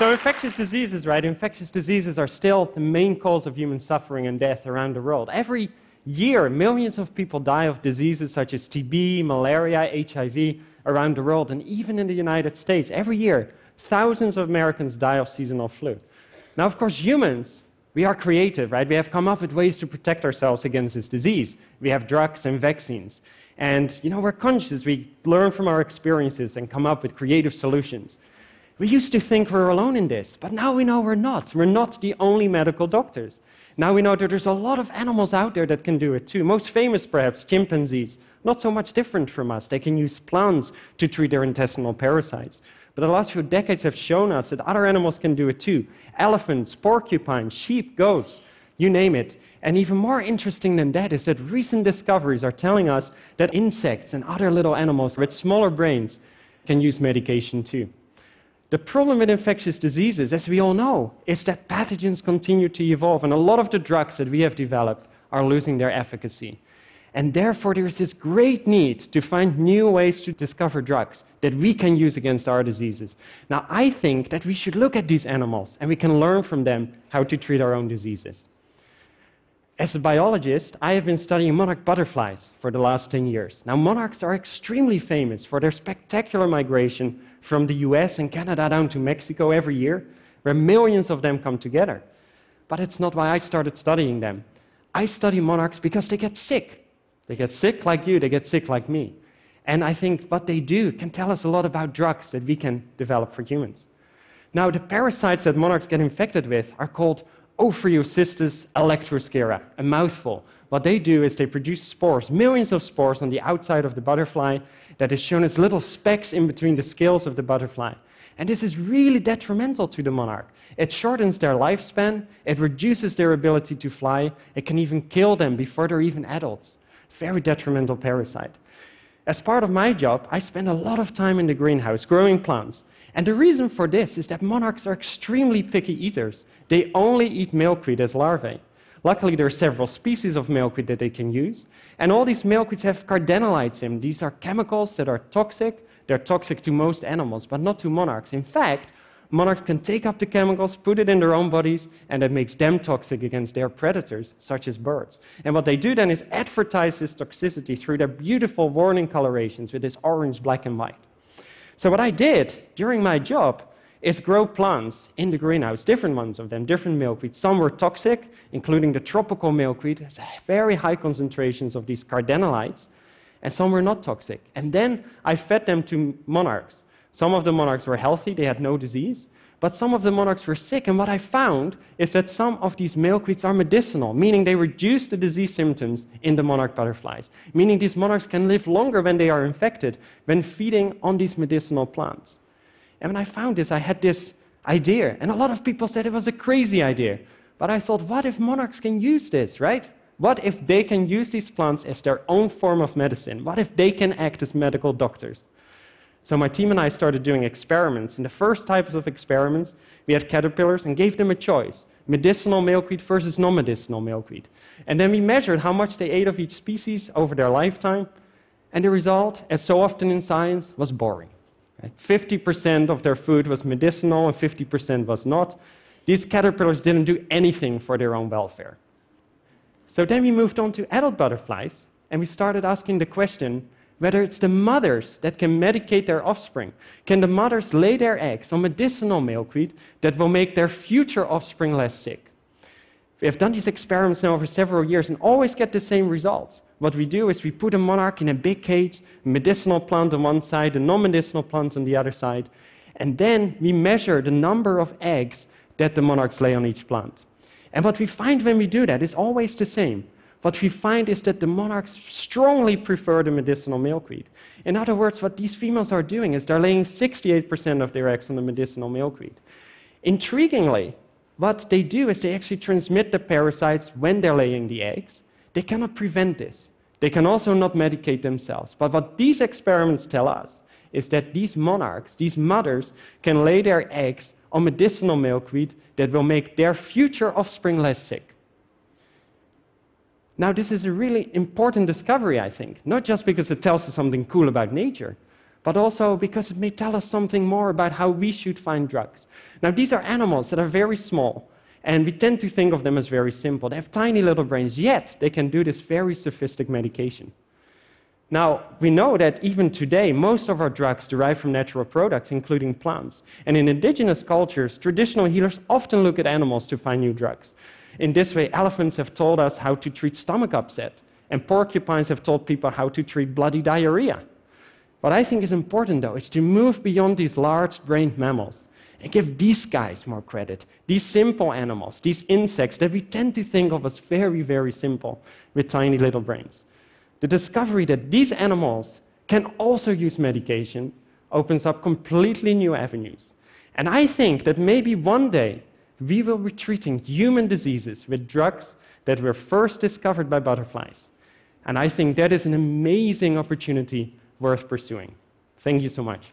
So, infectious diseases, right? Infectious diseases are still the main cause of human suffering and death around the world. Every year, millions of people die of diseases such as TB, malaria, HIV around the world, and even in the United States, every year, thousands of Americans die of seasonal flu. Now, of course, humans, we are creative, right? We have come up with ways to protect ourselves against this disease. We have drugs and vaccines. And, you know, we're conscious. We learn from our experiences and come up with creative solutions. We used to think we're alone in this, but now we know we're not. We're not the only medical doctors. Now we know that there's a lot of animals out there that can do it too. Most famous, perhaps, chimpanzees. Not so much different from us. They can use plants to treat their intestinal parasites. But the last few decades have shown us that other animals can do it too elephants, porcupines, sheep, goats, you name it. And even more interesting than that is that recent discoveries are telling us that insects and other little animals with smaller brains can use medication too. The problem with infectious diseases, as we all know, is that pathogens continue to evolve, and a lot of the drugs that we have developed are losing their efficacy. And therefore, there is this great need to find new ways to discover drugs that we can use against our diseases. Now, I think that we should look at these animals and we can learn from them how to treat our own diseases. As a biologist, I have been studying monarch butterflies for the last 10 years. Now, monarchs are extremely famous for their spectacular migration from the US and Canada down to Mexico every year, where millions of them come together. But it's not why I started studying them. I study monarchs because they get sick. They get sick like you, they get sick like me. And I think what they do can tell us a lot about drugs that we can develop for humans. Now, the parasites that monarchs get infected with are called Ophryocystis elektroscirrha, a mouthful. What they do is they produce spores, millions of spores on the outside of the butterfly that is shown as little specks in between the scales of the butterfly. And this is really detrimental to the monarch. It shortens their lifespan, it reduces their ability to fly, it can even kill them before they're even adults. Very detrimental parasite. As part of my job, I spend a lot of time in the greenhouse growing plants. And the reason for this is that monarchs are extremely picky eaters. They only eat milkweed as larvae. Luckily, there are several species of milkweed that they can use. And all these milkweeds have cardenolides in them. These are chemicals that are toxic. They're toxic to most animals, but not to monarchs. In fact, monarchs can take up the chemicals, put it in their own bodies, and that makes them toxic against their predators, such as birds. And what they do then is advertise this toxicity through their beautiful warning colorations with this orange, black, and white. So, what I did during my job is grow plants in the greenhouse, different ones of them, different milkweeds. Some were toxic, including the tropical milkweed, has very high concentrations of these cardenolides, and some were not toxic. And then I fed them to monarchs. Some of the monarchs were healthy, they had no disease, but some of the monarchs were sick. And what I found is that some of these milkweeds are medicinal, meaning they reduce the disease symptoms in the monarch butterflies, meaning these monarchs can live longer when they are infected when feeding on these medicinal plants. And when I found this, I had this idea, and a lot of people said it was a crazy idea. But I thought, what if monarchs can use this, right? What if they can use these plants as their own form of medicine? What if they can act as medical doctors? So my team and I started doing experiments. In the first types of experiments, we had caterpillars and gave them a choice medicinal milkweed versus non medicinal milkweed. And then we measured how much they ate of each species over their lifetime. And the result, as so often in science, was boring. 50% of their food was medicinal and 50% was not. These caterpillars didn't do anything for their own welfare. So then we moved on to adult butterflies and we started asking the question whether it's the mothers that can medicate their offspring. Can the mothers lay their eggs on medicinal milkweed that will make their future offspring less sick? We have done these experiments now over several years and always get the same results. What we do is we put a monarch in a big cage, a medicinal plant on one side, a non medicinal plant on the other side, and then we measure the number of eggs that the monarchs lay on each plant. And what we find when we do that is always the same what we find is that the monarchs strongly prefer the medicinal milkweed. In other words, what these females are doing is they're laying 68% of their eggs on the medicinal milkweed. Intriguingly, what they do is they actually transmit the parasites when they're laying the eggs. They cannot prevent this. They can also not medicate themselves. But what these experiments tell us is that these monarchs, these mothers, can lay their eggs on medicinal milkweed that will make their future offspring less sick. Now, this is a really important discovery, I think, not just because it tells us something cool about nature, but also because it may tell us something more about how we should find drugs. Now, these are animals that are very small, and we tend to think of them as very simple. They have tiny little brains, yet they can do this very sophisticated medication. Now, we know that even today, most of our drugs derive from natural products, including plants. And in indigenous cultures, traditional healers often look at animals to find new drugs. In this way, elephants have told us how to treat stomach upset, and porcupines have told people how to treat bloody diarrhea. What I think is important, though, is to move beyond these large brained mammals and give these guys more credit. These simple animals, these insects that we tend to think of as very, very simple with tiny little brains. The discovery that these animals can also use medication opens up completely new avenues. And I think that maybe one day we will be treating human diseases with drugs that were first discovered by butterflies. And I think that is an amazing opportunity worth pursuing. Thank you so much.